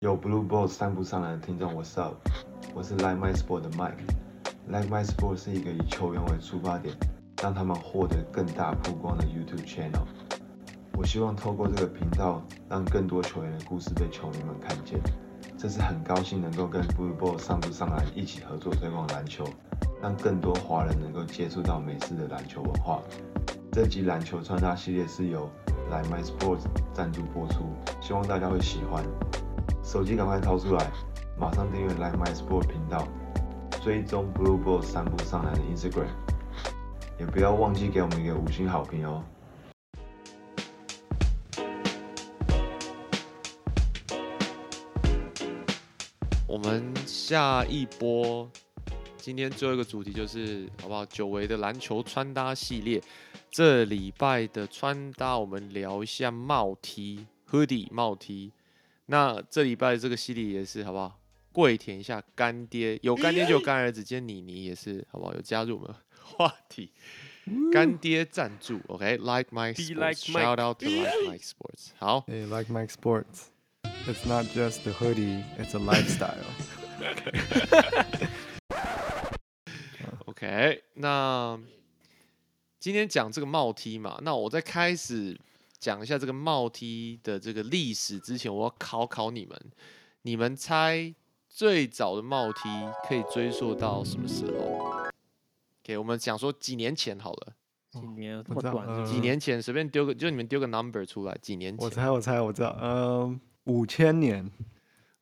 有 Blue Balls 散步上来的听众，What's up？我是 Like My Sport 的 Mike。Like My Sport 是一个以球员为出发点，让他们获得更大曝光的 YouTube channel。我希望透过这个频道，让更多球员的故事被球迷们看见。这是很高兴能够跟 Blue Balls 散步上来一起合作推广篮球，让更多华人能够接触到美式的篮球文化。这集篮球穿搭系列是由 Like My Sports 赞助播出，希望大家会喜欢。手机赶快掏出来，马上订阅 Like My Sport 频道，追踪 Blue Ball 散步上来的 Instagram，也不要忘记给我们一个五星好评哦。我们下一波，今天最后一个主题就是好不好？久违的篮球穿搭系列，这礼拜的穿搭我们聊一下帽 T、hoodie 帽 T。那这礼拜这个系列也是好不好？跪舔一下干爹，有干爹就有干儿子。今天妮妮也是好不好？有加入我们话题，干爹赞助，OK？Like my sports，shout out to like my sports。好，Hey like my sports，it's not just the hoodie，it's a lifestyle。OK，那今天讲这个帽 T 嘛，那我在开始。讲一下这个帽梯的这个历史之前，我要考考你们，你们猜最早的帽梯可以追溯到什么时候？给我们讲说几年前好了。几年？这么短？几年前？随便丢个，就你们丢个 number 出来。几年前？我猜，我猜，我知道。嗯，五千年。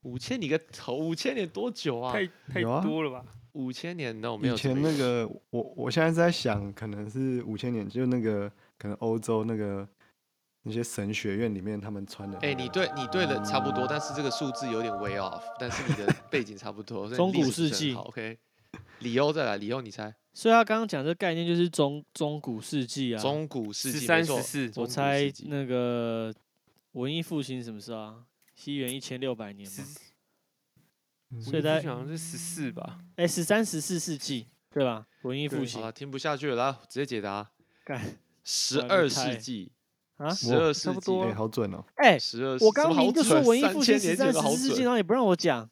五千你个头！五千年多久啊？太太多了吧？五千年那我没有。以前那个，我我现在在想，可能是五千年，就那个可能欧洲那个。那些神学院里面他们穿的，哎，你对你对的差不多，但是这个数字有点 way off，但是你的背景差不多。中古世纪，OK。李欧再来，李欧你猜？所以他刚刚讲这概念就是中中古世纪啊，中古世纪，三十四。我猜那个文艺复兴什么时候啊？西元一千六百年吗？所以大家好像是十四吧？哎，十三十四世纪对吧？文艺复兴。好了，听不下去了，来直接解答。干，十二世纪。啊，十二世纪，哎，好准哦！哎，十二，我刚明就说文艺复兴十三世纪，然后也不让我讲。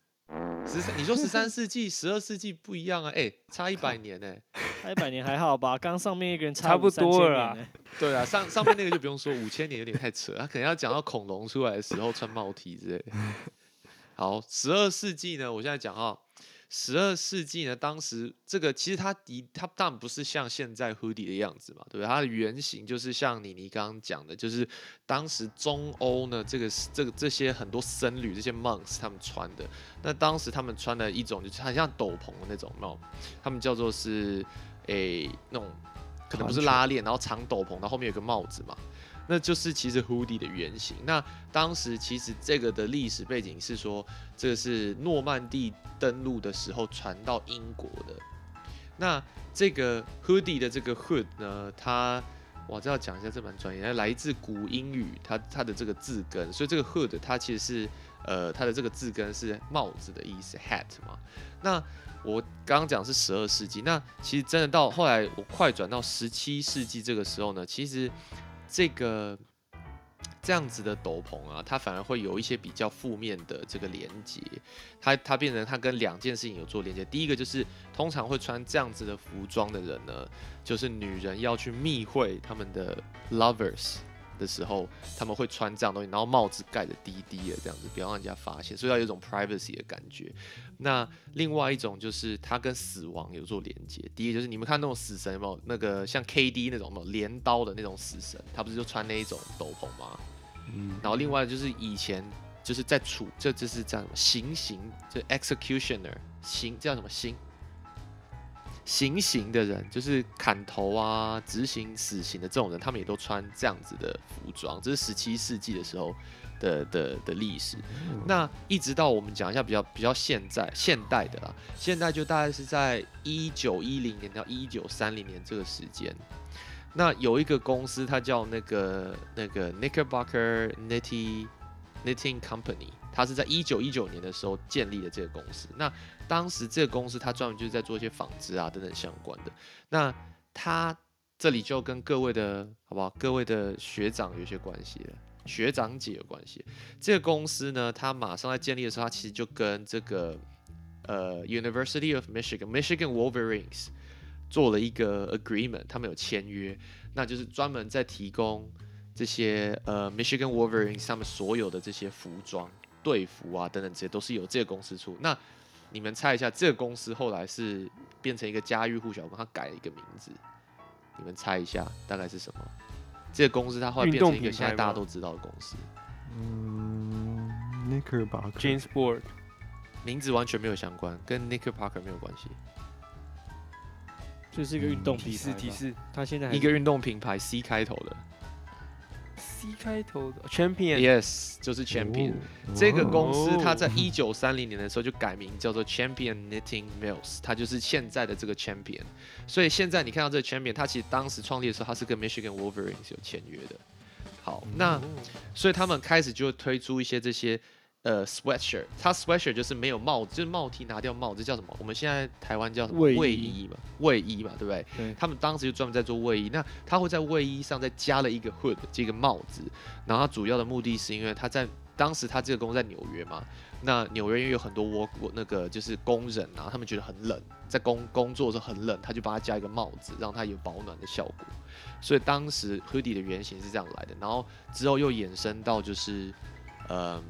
十三，你说十三世纪、十二世纪不一样啊？哎，差一百 年呢，差一百年还好吧？刚上面一个人差不多了。对啊，上上面那个就不用说，五千年有点太扯，他可能要讲到恐龙出来的时候穿帽 T 之类。好，十二世纪呢，我现在讲啊。十二世纪呢，当时这个其实它的它当然不是像现在 hoodie 的样子嘛，对不对？它的原型就是像你你刚刚讲的，就是当时中欧呢，这个这个这些很多僧侣这些 monks 他们穿的。那当时他们穿的一种就是很像斗篷的那种帽，他们叫做是诶那种可能不是拉链，然后长斗篷，然后后面有个帽子嘛。那就是其实 hoodie 的原型。那当时其实这个的历史背景是说，这个是诺曼底登陆的时候传到英国的。那这个 hoodie 的这个 hood 呢，它我这要讲一下，这蛮专业，来自古英语，它它的这个字根，所以这个 hood 它其实是呃它的这个字根是帽子的意思，hat 嘛。那我刚刚讲是十二世纪，那其实真的到后来我快转到十七世纪这个时候呢，其实。这个这样子的斗篷啊，它反而会有一些比较负面的这个连接，它它变成它跟两件事情有做连接。第一个就是通常会穿这样子的服装的人呢，就是女人要去密会他们的 lovers。的时候，他们会穿这样东西，然后帽子盖的低低的这样子，不要让人家发现，所以要有一种 privacy 的感觉。那另外一种就是它跟死亡有做连接。第一个就是你们看那种死神有没有那个像 KD 那种有镰刀的那种死神，他不是就穿那一种斗篷吗？嗯。然后另外就是以前就是在处这就是叫什么行刑，就 executioner 行叫什么刑？行刑的人就是砍头啊、执行死刑的这种人，他们也都穿这样子的服装。这是十七世纪的时候的的的历史。那一直到我们讲一下比较比较现在现代的啦，现代就大概是在一九一零年到一九三零年这个时间。那有一个公司，它叫那个那个 Knickerbocker Knitting Knitting Company，他是在一九一九年的时候建立的这个公司。那当时这个公司，它专门就是在做一些纺织啊等等相关的。那它这里就跟各位的好不好？各位的学长有些关系了。学长姐有关系。这个公司呢，它马上在建立的时候，它其实就跟这个呃 University of Michigan Michigan Wolverines 做了一个 agreement，他们有签约，那就是专门在提供这些呃 Michigan Wolverines 他们所有的这些服装、队服啊等等这些都是由这个公司出。那你们猜一下，这个公司后来是变成一个家喻户晓，帮他改了一个名字，你们猜一下大概是什么？这个公司它后来变成一个现在大家都知道的公司，嗯，Knickerbocker。James Board 名字完全没有相关，跟 Knickerbocker 没有关系。就是一个运动提比赛吧。示提示它现在还一个运动品牌 C 开头的 C 开头的 Champion，Yes，就是 Champion。哦这个公司它哦在一九三零年的时候就改名叫做 Champion Knitting Mills，它就是现在的这个 Champion。所以现在你看到这个 Champion，它其实当时创立的时候，它是跟 Michigan Wolverines 有签约的。好，那所以他们开始就推出一些这些呃 sweatshirt，它 sweatshirt 就是没有帽子，就是帽 T 拿掉帽子，这叫什么？我们现在台湾叫什么？卫衣衣嘛，卫衣嘛，对不对？对他们当时就专门在做卫衣，那他会在卫衣上再加了一个 hood 这个帽子，然后它主要的目的是因为他在当时他这个公司在纽约嘛，那纽约因为有很多 work 那个就是工人啊，他们觉得很冷，在工工作的时候很冷，他就帮他加一个帽子，让他有保暖的效果。所以当时 hoodie 的原型是这样来的，然后之后又衍生到就是，嗯，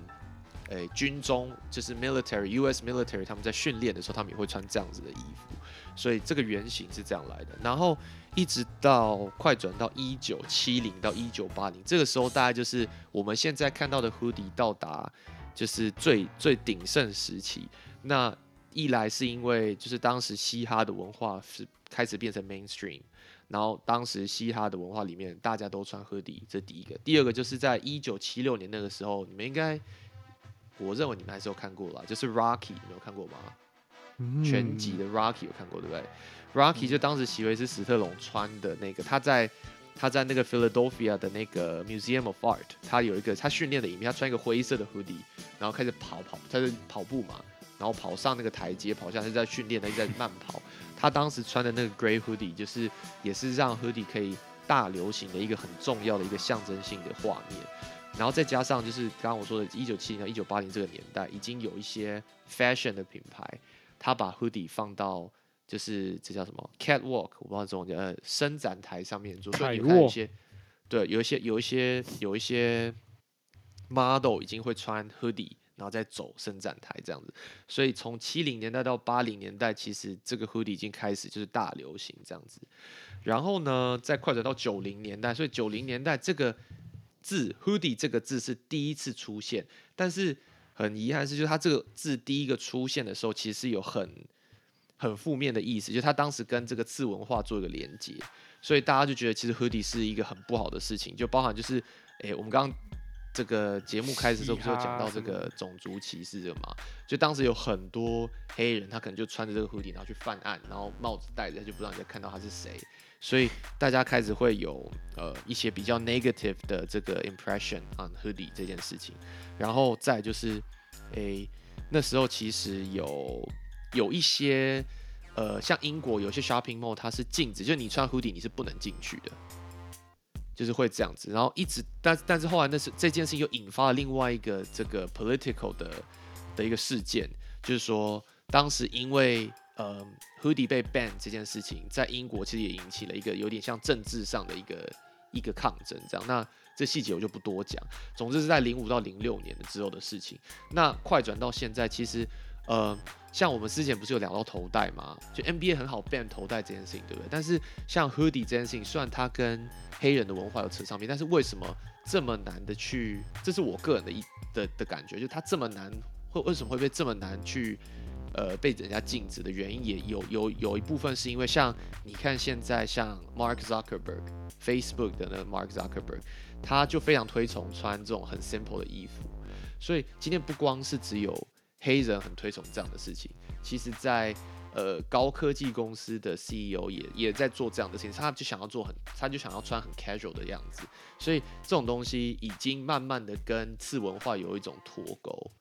诶、军中就是 military U.S. military 他们在训练的时候，他们也会穿这样子的衣服，所以这个原型是这样来的。然后一直到快转到一九七零到一九八零，这个时候大概就是我们现在看到的 hoodie 到达就是最最鼎盛时期。那一来是因为就是当时嘻哈的文化是开始变成 mainstream，然后当时嘻哈的文化里面大家都穿 hoodie，这第一个。第二个就是在一九七六年那个时候，你们应该，我认为你们还是有看过啦，就是 Rocky，你们有看过吗？全集的 Rocky 有看过对不对？Rocky 就当时席维斯史特龙穿的那个，他在他在那个 Philadelphia 的那个 Museum of Art，他有一个他训练的影片，他穿一个灰色的 hoodie，然后开始跑跑，他是跑步嘛，然后跑上那个台阶，跑下来是在训练的，一直在慢跑。他当时穿的那个 Grey hoodie，就是也是让 hoodie 可以大流行的一个很重要的一个象征性的画面。然后再加上就是刚刚我说的，一九七零到一九八零这个年代，已经有一些 fashion 的品牌，他把 hoodie 放到就是这叫什么 catwalk，我不知道中文叫呃伸展台上面做，所以你看一些对有一些有一些有一些 model 已经会穿 hoodie，然后再走伸展台这样子。所以从七零年代到八零年代，其实这个 hoodie 已经开始就是大流行这样子。然后呢，再快转到九零年代，所以九零年代这个字 hoodie 这个字是第一次出现，但是很遗憾是，就是它这个字第一个出现的时候，其实是有很很负面的意思，就它当时跟这个次文化做一个连接，所以大家就觉得其实 hoodie 是一个很不好的事情，就包含就是，诶，我们刚刚这个节目开始的时候不是有讲到这个种族歧视这个嘛？就当时有很多黑人，他可能就穿着这个 hoodie 然后去犯案，然后帽子戴着，就不知道你在看到他是谁，所以大家开始会有呃一些比较 negative 的这个 impression on hoodie 这件事情，然后再就是，诶，那时候其实有有一些呃，像英国有些 shopping mall 它是禁止，就你穿 hoodie 你是不能进去的，就是会这样子。然后一直，但但是后来那是这件事又引发了另外一个这个 political 的的一个事件，就是说当时因为呃 hoodie 被 ban 这件事情，在英国其实也引起了一个有点像政治上的一个一个抗争，这样。那这细节我就不多讲。总之是在零五到零六年的之后的事情。那快转到现在，其实呃，像我们之前不是有聊到头带吗？就 NBA 很好 ban 头带这件事情，对不对？但是像 hoodie 这件事情，虽然它跟黑人的文化有扯上边，但是为什么这么难的去？这是我个人的一的的感觉，就它这么难，会为什么会被这么难去？呃，被人家禁止的原因也有有有一部分是因为像你看现在像 Mark Zuckerberg Facebook 的那 Mark Zuckerberg，他就非常推崇穿这种很 simple 的衣服，所以今天不光是只有黑人很推崇这样的事情，其实在呃高科技公司的 CEO 也也在做这样的事情，他就想要做很，他就想要穿很 casual 的样子，所以这种东西已经慢慢的跟次文化有一种脱钩。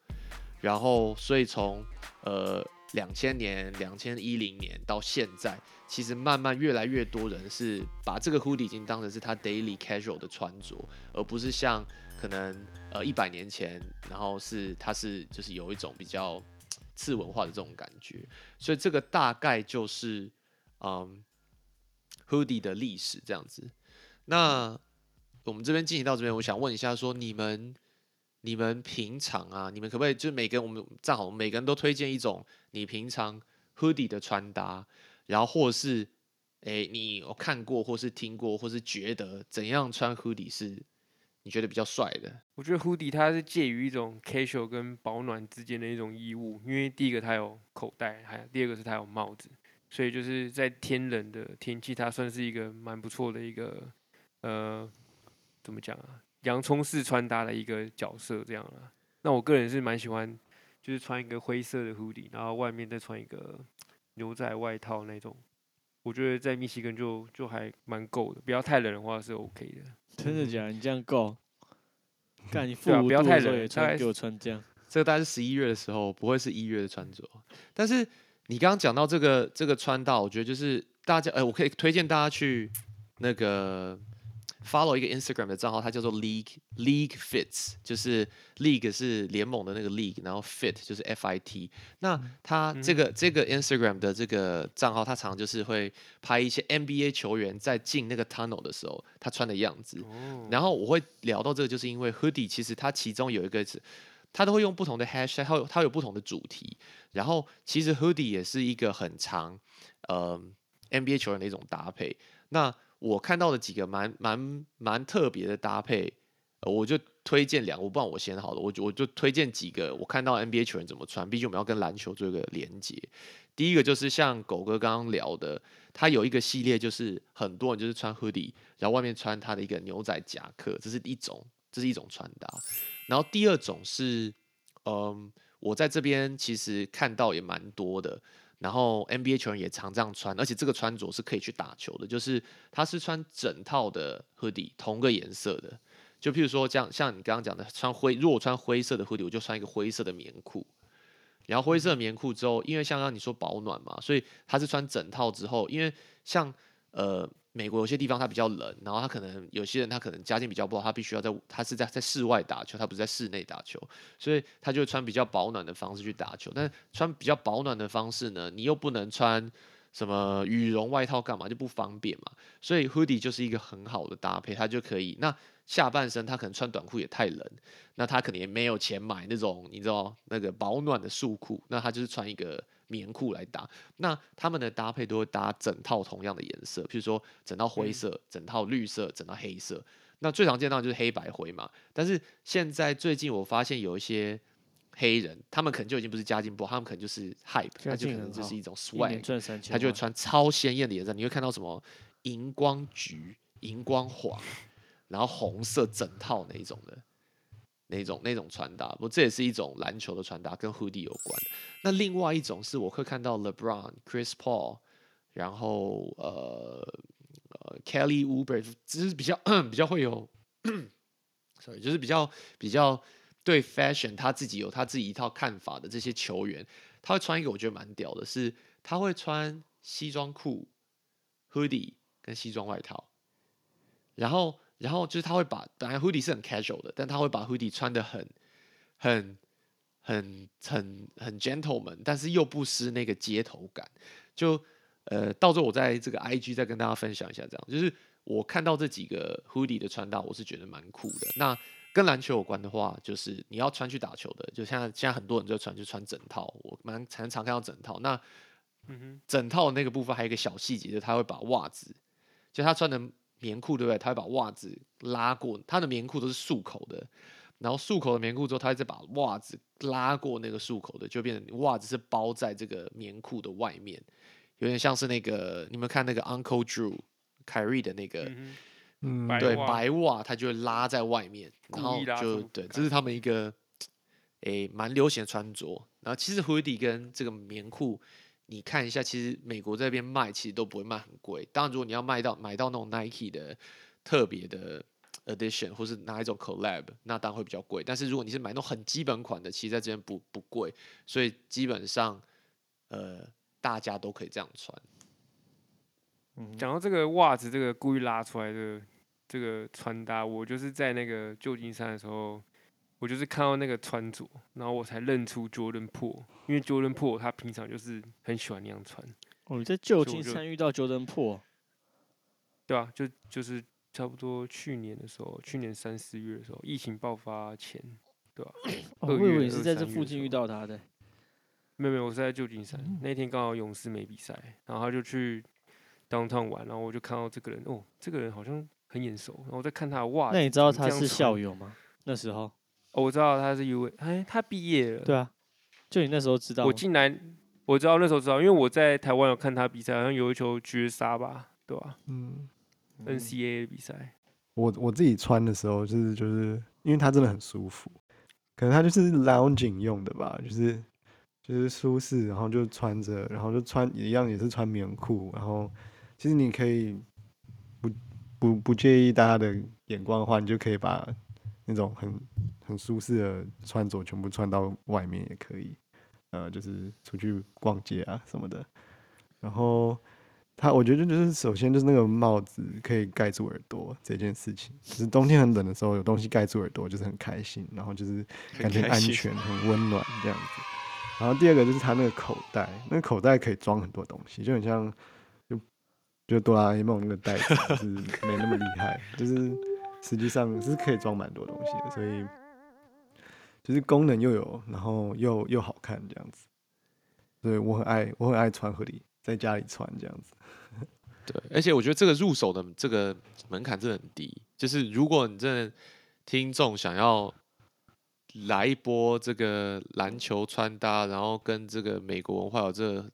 然后，所以从呃两千年、两千一零年到现在，其实慢慢越来越多人是把这个 hoodie 已经当成是他 daily casual 的穿着，而不是像可能呃一百年前，然后是它是就是有一种比较次文化的这种感觉，所以这个大概就是嗯 hoodie 的历史这样子。那我们这边进行到这边，我想问一下，说你们你们平常啊，你们可不可以就是每个人我们正好每个人都推荐一种你平常 hoodie 的穿搭，然后或是诶你有看过或是听过或是觉得怎样穿 hoodie 是你觉得比较帅的？我觉得 hoodie 它是介于一种 casual 跟保暖之间的一种衣物，因为第一个它有口袋，还有第二个是它有帽子，所以就是在天冷的天气，它算是一个蛮不错的一个呃。怎么讲啊？洋葱式穿搭的一个角色这样啊。那我个人是蛮喜欢，就是穿一个灰色的 hoodie，然后外面再穿一个牛仔外套那种。我觉得在密西根就就还蛮够的，不要太冷的话是 OK 的。真的假的？你这样够？干你不要太冷，穿给我穿这样。这个大概是十一月的时候，不会是一月的穿着。但是你刚刚讲到这个这个穿搭，我觉得就是大家，哎，我可以推荐大家去那个。Follow 一个 Instagram 的账号，它叫做 League League Fits，就是 League 是联盟的那个 League，然后 Fit 就是 F I T。那它这个这个 Instagram 的这个账号，它常常就是会拍一些 NBA 球员在进那个 tunnel 的时候，他穿的样子。然后我会聊到这个，就是因为 Hoodie 其实它其中有一个，它都会用不同的 Hashtag，它有它有不同的主题。然后其实 Hoodie 也是一个很长呃 NBA 球员的一种搭配。那我看到的几个蛮蛮蛮特别的搭配，我就推荐两，我不知道我先好了，我就我就推荐几个我看到 NBA 球员怎么穿，毕竟我们要跟篮球做一个连接。第一个就是像狗哥刚刚聊的，他有一个系列，就是很多人就是穿 hoodie，然后外面穿他的一个牛仔夹克，这是一种，这是一种穿搭。然后第二种是，嗯，我在这边其实看到也蛮多的。然后 NBA 球员也常这样穿，而且这个穿着是可以去打球的，就是他是穿整套的 hoodie，同个颜色的。就譬如说，这样像你刚刚讲的，穿灰，如果穿灰色的 hoodie，我就穿一个灰色的棉裤。然后灰色棉裤之后，因为像刚刚你说保暖嘛，所以他是穿整套之后，因为像呃。美国有些地方它比较冷，然后他可能有些人他可能家境比较不好，他必须要在他是在在室外打球，他不是在室内打球，所以他就穿比较保暖的方式去打球。但穿比较保暖的方式呢，你又不能穿什么羽绒外套干嘛就不方便嘛，所以 hoodie 就是一个很好的搭配，它就可以那下半身他可能穿短裤也太冷，那他可能也没有钱买那种你知道那个保暖的束裤，那他就是穿一个。棉裤来搭，那他们的搭配都会搭整套同样的颜色，譬如说整套灰色、整套绿色、整套黑色。那最常见到就是黑白灰嘛。但是现在最近我发现有一些黑人，他们可能就已经不是家境不好，他们可能就是 hype，他就可能就是一种 swag，他就会穿超鲜艳的颜色。你会看到什么荧光橘、荧光黄，然后红色整套那一种的。那种那种穿搭，不，这也是一种篮球的穿搭，跟 hoodie 有关。那另外一种是我会看到 LeBron、Chris Paul，然后呃呃 Kelly Oubre，只是比较 比较会有，sorry，就是比较比较对 fashion 他自己有他自己一套看法的这些球员，他会穿一个我觉得蛮屌的，是他会穿西装裤、hoodie 跟西装外套，然后。然后就是他会把本来 hoodie 是很 casual 的，但他会把 hoodie 穿的很、很、很、很、很 gentleman，但是又不失那个街头感。就呃，到时候我在这个 IG 再跟大家分享一下，这样就是我看到这几个 hoodie 的穿搭，我是觉得蛮酷的。那跟篮球有关的话，就是你要穿去打球的，就像现在很多人就穿就穿整套，我蛮常常看到整套。那嗯哼，整套那个部分还有一个小细节，就是他会把袜子，就他穿的。棉裤对不对？他会把袜子拉过，他的棉裤都是束口的，然后束口的棉裤之后，他会再把袜子拉过那个束口的，就变成袜子是包在这个棉裤的外面，有点像是那个你们看那个 Uncle Drew 凯瑞的那个，嗯，对，白袜他就会拉在外面，然后就对，这是他们一个诶蛮流行的穿着。然后其实 hoodie 跟这个棉裤。你看一下，其实美国这边卖其实都不会卖很贵。当然，如果你要卖到买到那种 Nike 的特别的 edition，或是哪一种 collab，那当然会比较贵。但是如果你是买那种很基本款的，其实在这边不不贵。所以基本上，呃大家都可以这样穿。嗯讲到这个袜子，这个故意拉出来的这个穿搭，我就是在那个旧金山的时候，我就是看到那个穿着，然后我才认出 Jordan p o o 因为 Jordan p o o 他平常就是很喜欢那样穿，哦，你在旧金山遇到 Jordan Po，对啊，就就是差不多去年的时候，去年三四月的时候，疫情爆发前，对吧、哦，我以为你是在这附近遇到他的。没有没有，我是在旧金山、那天刚好勇士没比赛，然后他就去 downtown 玩，然后我就看到这个人，哦，这个人好像很眼熟，然后我在看他的袜子，那你知道他是校友吗？那时候，哦，我知道他是 U，哎，他毕业了。对啊，就你那时候知道吗，我进来我知道那时候知道，因为我在台湾有看他比赛，好像有一球绝杀吧，对吧、嗯，n c a a 的比赛，我我自己穿的时候，就是就是因为它真的很舒服，可能它就是 lounging 用的吧，就是就是舒适，然后就穿着，然后就穿一样也是穿棉裤，然后其实你可以不不不介意大家的眼光的话，你就可以把那种很很舒适的穿着全部穿到外面也可以，呃，就是出去逛街啊什么的，然后。它我觉得就是首先就是那个帽子可以盖住耳朵这件事情，就是冬天很冷的时候有东西盖住耳朵就是很开心，然后就是感觉安全、很温暖这样子。然后第二个就是它那个口袋，那个口袋可以装很多东西，就很像就就哆啦 A 梦那个袋子，就是没那么厉害，就是实际上是可以装蛮多东西的，所以就是功能又有，然后又又好看这样子。对我很爱，我很爱穿合理，在家里穿这样子。对，而且我觉得这个入手的这个门槛真的很低，就是如果你真的听众想要来一波这个篮球穿搭，然后跟这个美国文化有这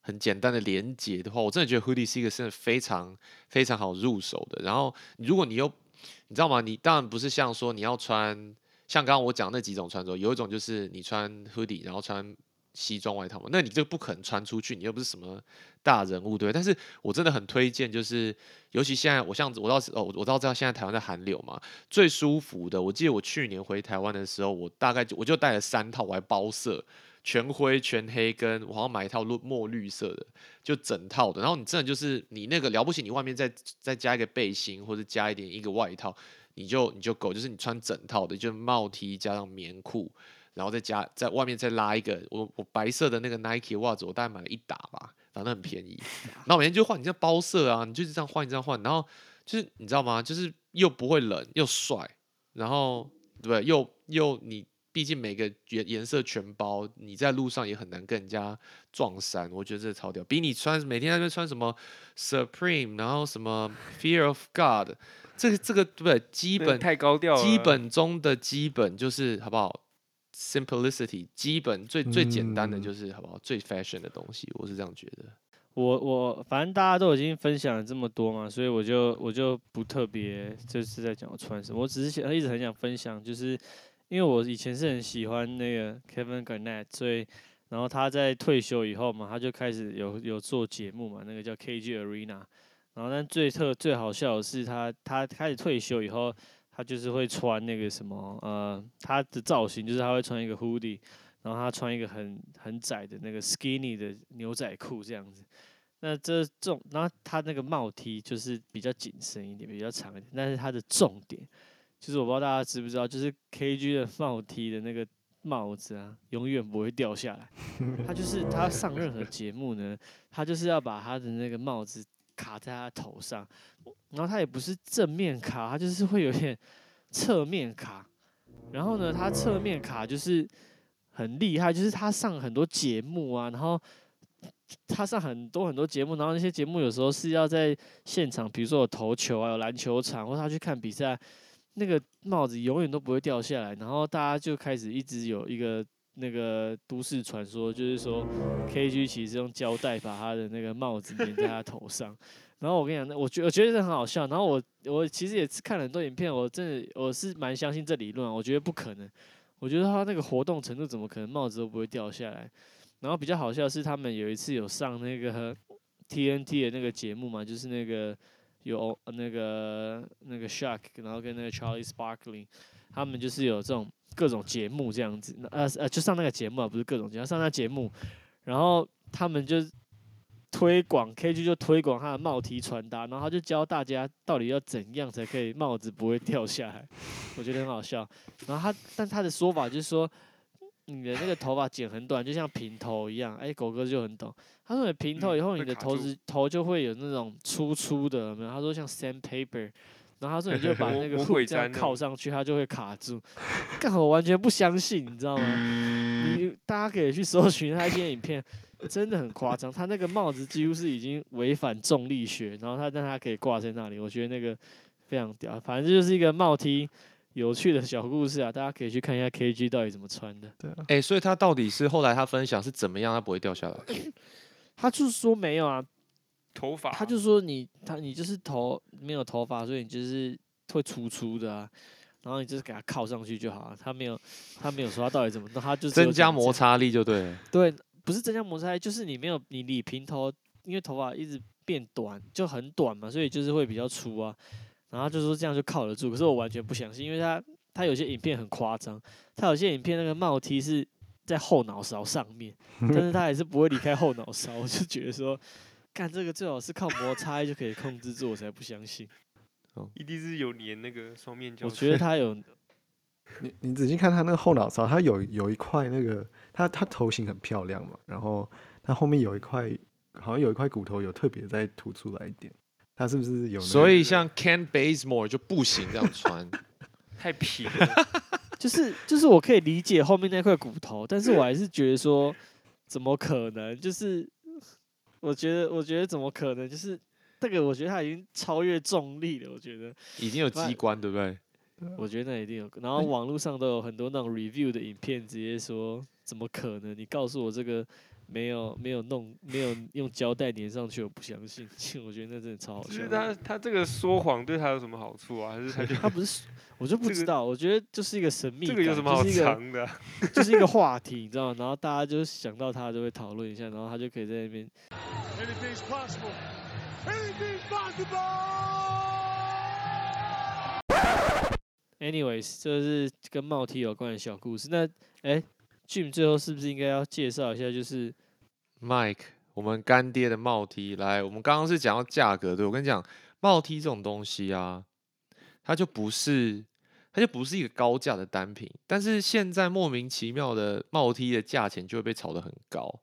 很简单的连接的话，我真的觉得 hoodie 是一个真的非常非常好入手的。然后如果你又你知道吗？你当然不是像说你要穿像刚刚我讲那几种穿着，有一种就是你穿 hoodie 然后穿西装外套嘛，那你这不可能穿出去，你又不是什么大人物，对？但是我真的很推荐，就是尤其现在我像我到哦，我到知道现在台湾在寒流嘛，最舒服的，我记得我去年回台湾的时候，我大概就我就带了三套，我还包色。全灰、全黑，跟我好像买一套绿墨绿色的，就整套的。然后你真的就是你那个了不起，你外面再再加一个背心，或者加一点一个外套，你就你就够，就是你穿整套的，就是帽 T 加上棉裤，然后再加在外面再拉一个我我白色的那个 Nike 袜子，我大概买了一打吧，反正很便宜。然后每天就换，你这包色啊，你就是这样换，这样换，然后就是你知道吗？就是又不会冷又帅，然后对不对？又又你。毕竟每个颜颜色全包，你在路上也很难跟人家撞衫。我觉得这超屌，比你穿每天在那边穿什么 Supreme，然后什么 Fear of God，这个这个对不对？基本太高调了，基本中的基本就是好不好？Simplicity，基本最最简单的嗯就是好不好？最 fashion 的东西，我是这样觉得。我我反正大家都已经分享了这么多嘛，所以我就我就不特别就是在讲我穿什么，我只是想一直很想分享，就是因为我以前是很喜欢那个 Kevin Garnett，所以然后他在退休以后嘛，他就开始有有做节目嘛，那个叫 KG Arena，然后但最特最好笑的是他他开始退休以后，他就是会穿那个什么呃，他的造型就是他会穿一个 hoodie。然后他穿一个很很窄的那个 skinny 的牛仔裤这样子，那这重，然后他那个帽 T 就是比较紧身一点，比较长一点，但是他的重点就是我不知道大家知不知道，就是 KG 的帽 T 的那个帽子啊，永远不会掉下来。他就是他上任何节目呢，他就是要把他的那个帽子卡在他头上，然后他也不是正面卡，他就是会有点侧面卡。然后呢，他侧面卡就是。很厉害，就是他上很多节目啊，然后他上很多很多节目，然后那些节目有时候是要在现场，比如说有投球啊，有篮球场，或者他去看比赛，那个帽子永远都不会掉下来，然后大家就开始一直有一个那个都市传说，就是说 KG 其实用胶带把他的那个帽子粘在他头上。然后我跟你讲，那我觉我觉得很好笑。然后我我其实也是看了很多影片，我真的我是蛮相信这理论，我觉得不可能。我觉得他那个活动程度怎么可能帽子都不会掉下来？然后比较好笑的是，他们有一次有上那个 TNT 的那个节目嘛，就是那个有那个那个 Shark，然后跟那个 Charlie Sparkling，他们就是有这种各种节目这样子。呃呃，就上那个节目啊，不是各种节目，上那节目，然后他们就推广 KG 就推广他的帽 T 穿搭，然后他就教大家到底要怎样才可以帽子不会掉下来，我觉得很好笑。然后他但他的说法就是说，你的那个头发剪很短，就像平头一样。哎，狗哥就很懂，他说你平头以后，嗯你的头子头就会有那种粗粗的，有没有？他说像 sandpaper。然后他说你就把 那个魔 hook 鬼这样靠上去，它就会卡住。干，我完全不相信，你知道吗？你大家可以去搜寻他一些影片，真的很夸张。他那个帽子几乎是已经违反重力学，然后他但他可以挂在那里，我觉得那个非常屌。反正就是一个帽 T 有趣的小故事啊，大家可以去看一下 KG 到底怎么穿的。对啊，哎、所以他到底是后来他分享是怎么样，他不会掉下来？他就是说没有啊，头发，他就说你他你就是头没有头发，所以你就是会粗粗的啊。然后你就是给他靠上去就好了，他没有，他没有说他到底怎么弄，他就是增加摩擦力就对了。对，不是增加摩擦力，就是你没有你理平头，因为头发一直变短，就很短嘛，所以就是会比较粗啊。然后就说这样就靠得住，可是我完全不相信，因为他他有些影片很夸张，他有些影片那个帽 T 是在后脑勺上面，但是他还是不会离开后脑勺，我就觉得说，干这个最好是靠摩擦就可以控制住，我才不相信。一定是有粘那个双面胶我。觉得他有，你你仔细看他那个后脑勺，他有有一块那个，他他头型很漂亮嘛，然后他后面有一块，好像有一块骨头有特别再凸出来一点，他是不是有、那个？所以像 Ken Basemore 就不行这样穿。太平了，就是就是我可以理解后面那块骨头，但是我还是觉得说，怎么可能？就是我觉得，我觉得怎么可能？就是这个，我觉得他已经超越重力了。我觉得，已经有机关，对不对？我觉得那一定有。然后网络上都有很多那种 review 的影片，直接说怎么可能？你告诉我这个没有没有弄没有用胶带粘上去，我不相信。我觉得那真的超好笑其实。他他这个说谎对他有什么好处啊？还是他就 他不是，我就不这个知道。我觉得就是一个神秘感，这个有什么好藏的啊？就是一个话题，你知道吗？然后大家就想到他就会讨论一下，然后他就可以在那边 Anything's possible. Anything's possible. Anyways，这是跟帽 T 有关的小故事。那哎，Jim 最后是不是应该要介绍一下？就是 Mike，我们干爹的帽 T，来，我们刚刚是讲到价格，对我跟你讲，帽 T 这种东西啊，它就不是，它就不是一个高价的单品，但是现在莫名其妙的帽 T 的价钱就会被炒得很高。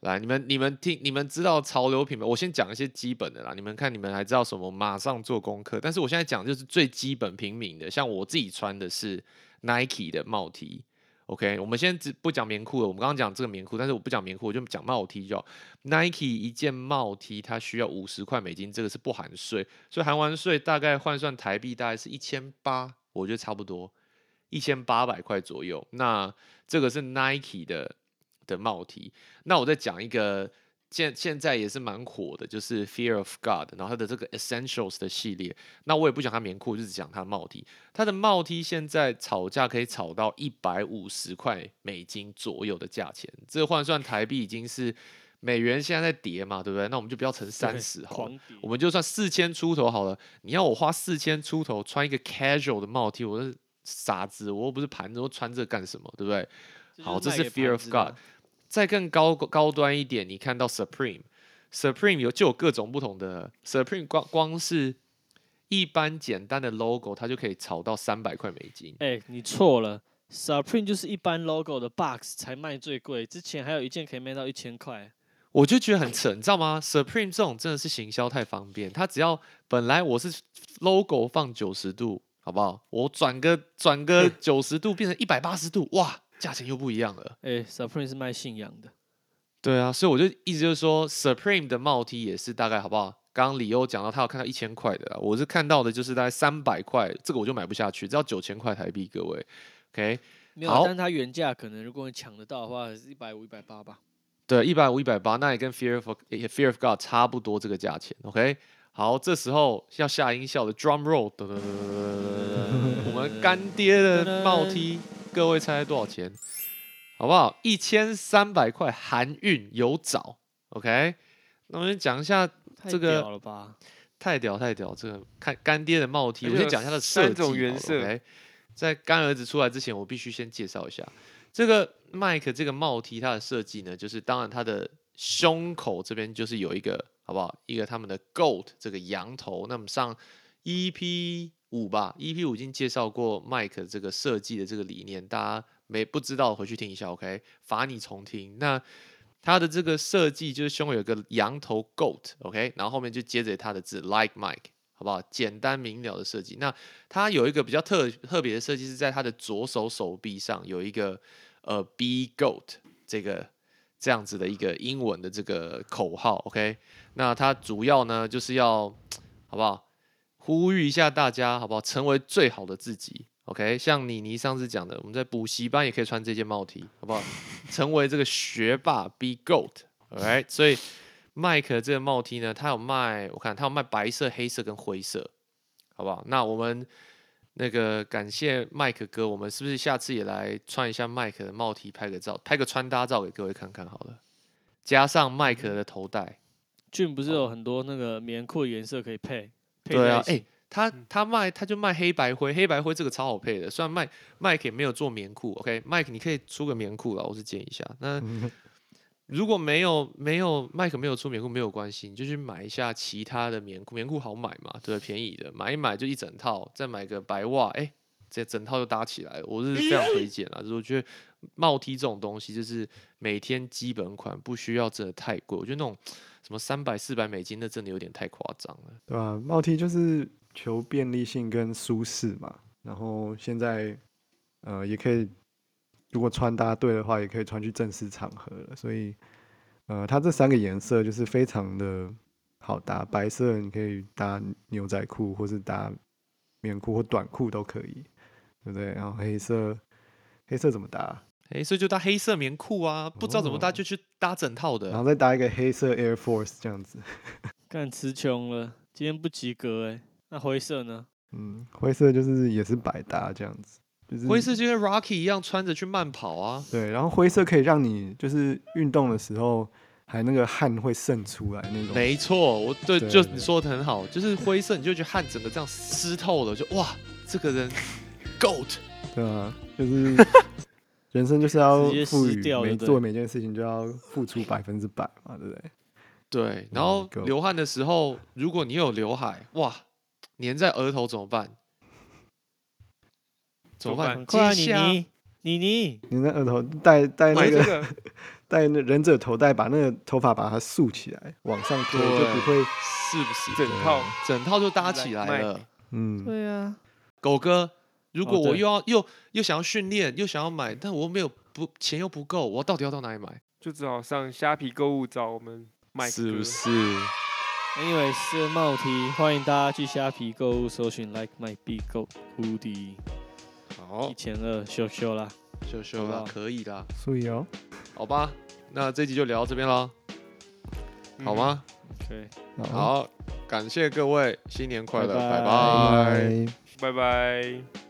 来，你们你们听，你们知道潮流品牌，我先讲一些基本的啦。你们看，你们还知道什么？马上做功课。但是我现在讲就是最基本平民的，像我自己穿的是 Nike 的帽 T。OK，我们先只不讲棉裤了。我们刚刚讲这个棉裤，但是我不讲棉裤，我就讲帽 T 就。Nike 一件帽 T 它需要五十块美金，这个是不含税，所以含完税大概换算台币大概是一千八，我觉得差不多一千八百块左右。那这个是 Nike 的的帽 T。那我再讲一个现现在也是蛮火的，就是 Fear of God，然后它的这个 Essentials 的系列。那我也不讲它棉裤，就只讲它帽 T。它的帽 T 现在炒价可以炒到一百五十块美金左右的价钱，这个换算台币已经是美元现在在跌嘛，对不对？那我们就不要乘三十好了。我们就算四千出头好了，你要我花四千出头穿一个 casual 的帽 T，我是傻子，我又不是盘子，我穿这个干什么，对不对？好，这是 Fear of God。再更高高端一点，你看到 Supreme，Supreme 有就有各种不同的 Supreme，光光是一般简单的 logo，它就可以炒到三百块美金。哎、你错了，Supreme 就是一般 logo 的 box 才卖最贵，之前还有一件可以卖到一千块。我就觉得很扯，你知道吗？Supreme 这种真的是行销太方便，它只要本来我是 logo 放九十度，好不好？我转个转个 九十度变成一百八十度，哇，价钱又不一样了。哎、s u p r e m e 是卖信仰的，对啊，所以我就意思就是说，Supreme 的帽 T 也是大概好不好？刚刚李欧讲到他有看到一千块的啦，我是看到的就是大概三百块，这个我就买不下去，只要九千块台币，各位，OK？没有，好但是它原价可能如果你抢得到的话，是一百五、一百八吧。对，一百五、一百八，那也跟 Fear of Fear of God 差不多这个价钱，OK？好，这时候要下音效的 drum roll，噔噔噔噔噔噔我们干爹的帽 T，各位猜猜多少钱？好不好？一千三百块含运有找，OK？那我们讲一下这个太屌了吧？太屌太屌！这个看干爹的帽 T，我先讲一下它的设计。种原色 OK，在干儿子出来之前，我必须先介绍一下这个 Mike 这个帽 T 它的设计呢，就是当然它的胸口这边就是有一个好不好？一个他们的 goat 这个羊头。那么上 EP 五吧，EP 五已经介绍过 Mike 这个设计的这个理念，大家没不知道回去听一下，OK？罚你重听。那它的这个设计就是胸口有个羊头 goat，OK？、然后后面就接着它的字 like Mike，好不好？简单明了的设计。那它有一个比较特特别的设计是在它的左手手臂上有一个呃 B goat 这个这样子的一个英文的这个口号，OK？那它主要呢就是要好不好？呼吁一下大家，好不好？成为最好的自己，OK？像妮妮上次讲的，我们在补习班也可以穿这件帽 T，好不好？成为这个学霸，be goat，OK？所以麦克这个帽 T 呢，它有卖，我看它有卖白色、黑色跟灰色，好不好？那我们那个感谢麦克哥，我们是不是下次也来穿一下麦克的帽 T，拍个照，拍个穿搭照给各位看看好了，加上麦克的头带。俊不是有很多那个棉裤的颜色可以配？配对啊，哎、在一起他他卖他就卖黑白灰，黑白灰这个超好配的。虽然麦麦克也没有做棉裤，OK，麦克你可以出个棉裤了，我是建议一下。那 如果没有没有麦克没有出棉裤没有关系，你就去买一下其他的棉裤，棉裤好买嘛，对，便宜的，买一买就一整套，再买个白袜，哎、这整套就搭起来了，我是非常推荐啊。就是我觉得帽 T 这种东西，就是每天基本款，不需要真的太贵。我觉得那种什么三百四百美金，那真的有点太夸张了。对吧、帽 T 就是求便利性跟舒适嘛，然后现在呃也可以，如果穿搭对的话，也可以穿去正式场合了。所以呃，它这三个颜色就是非常的好搭，白色你可以搭牛仔裤，或是搭棉裤或短裤都可以，对不对？然后黑色，黑色怎么搭？黑色就搭黑色棉裤啊，不知道怎么搭哦就去搭整套的。然后再搭一个黑色 Air Force 这样子。干词穷了，今天不及格哎。那灰色呢？嗯，灰色就是也是百搭这样子，就是灰色就跟 Rocky 一样穿着去慢跑啊。对，然后灰色可以让你就是运动的时候还那个汗会渗出来那种。没错，我对，就你说的很好，就是灰色，你就觉得汗整个这样湿透了，就哇，这个人 GOAT。对啊，就是 人生就是要赋予每做每件事情就要付出百分之百嘛，对不对？对，然嗯后流汗的时候，如果你有刘海，哇，粘在额头怎么办？怎么办？怎么办？快啊，接下妮妮，妮妮，你那额头戴戴那个。个 戴那忍者头带，把那个头发把它竖起来，往上推就不会，是不是？整套整套就搭起来来了。嗯，对啊，狗哥，如果我又要、又又想要训练，又想要买，但我又没有不钱又不够，我到底要到哪里买？就只好上虾皮购物找我们买是不是？Anyway，是帽 T，欢迎大家去虾皮购物，搜寻 Like My Big Goat Hoodie，好。一，千二，秀秀啦。秀秀啦，可以啦，所以哦，好吧，那这集就聊到这边了，嗯。好吗？OK，好，感谢各位，新年快乐，拜。拜拜。拜拜。拜拜。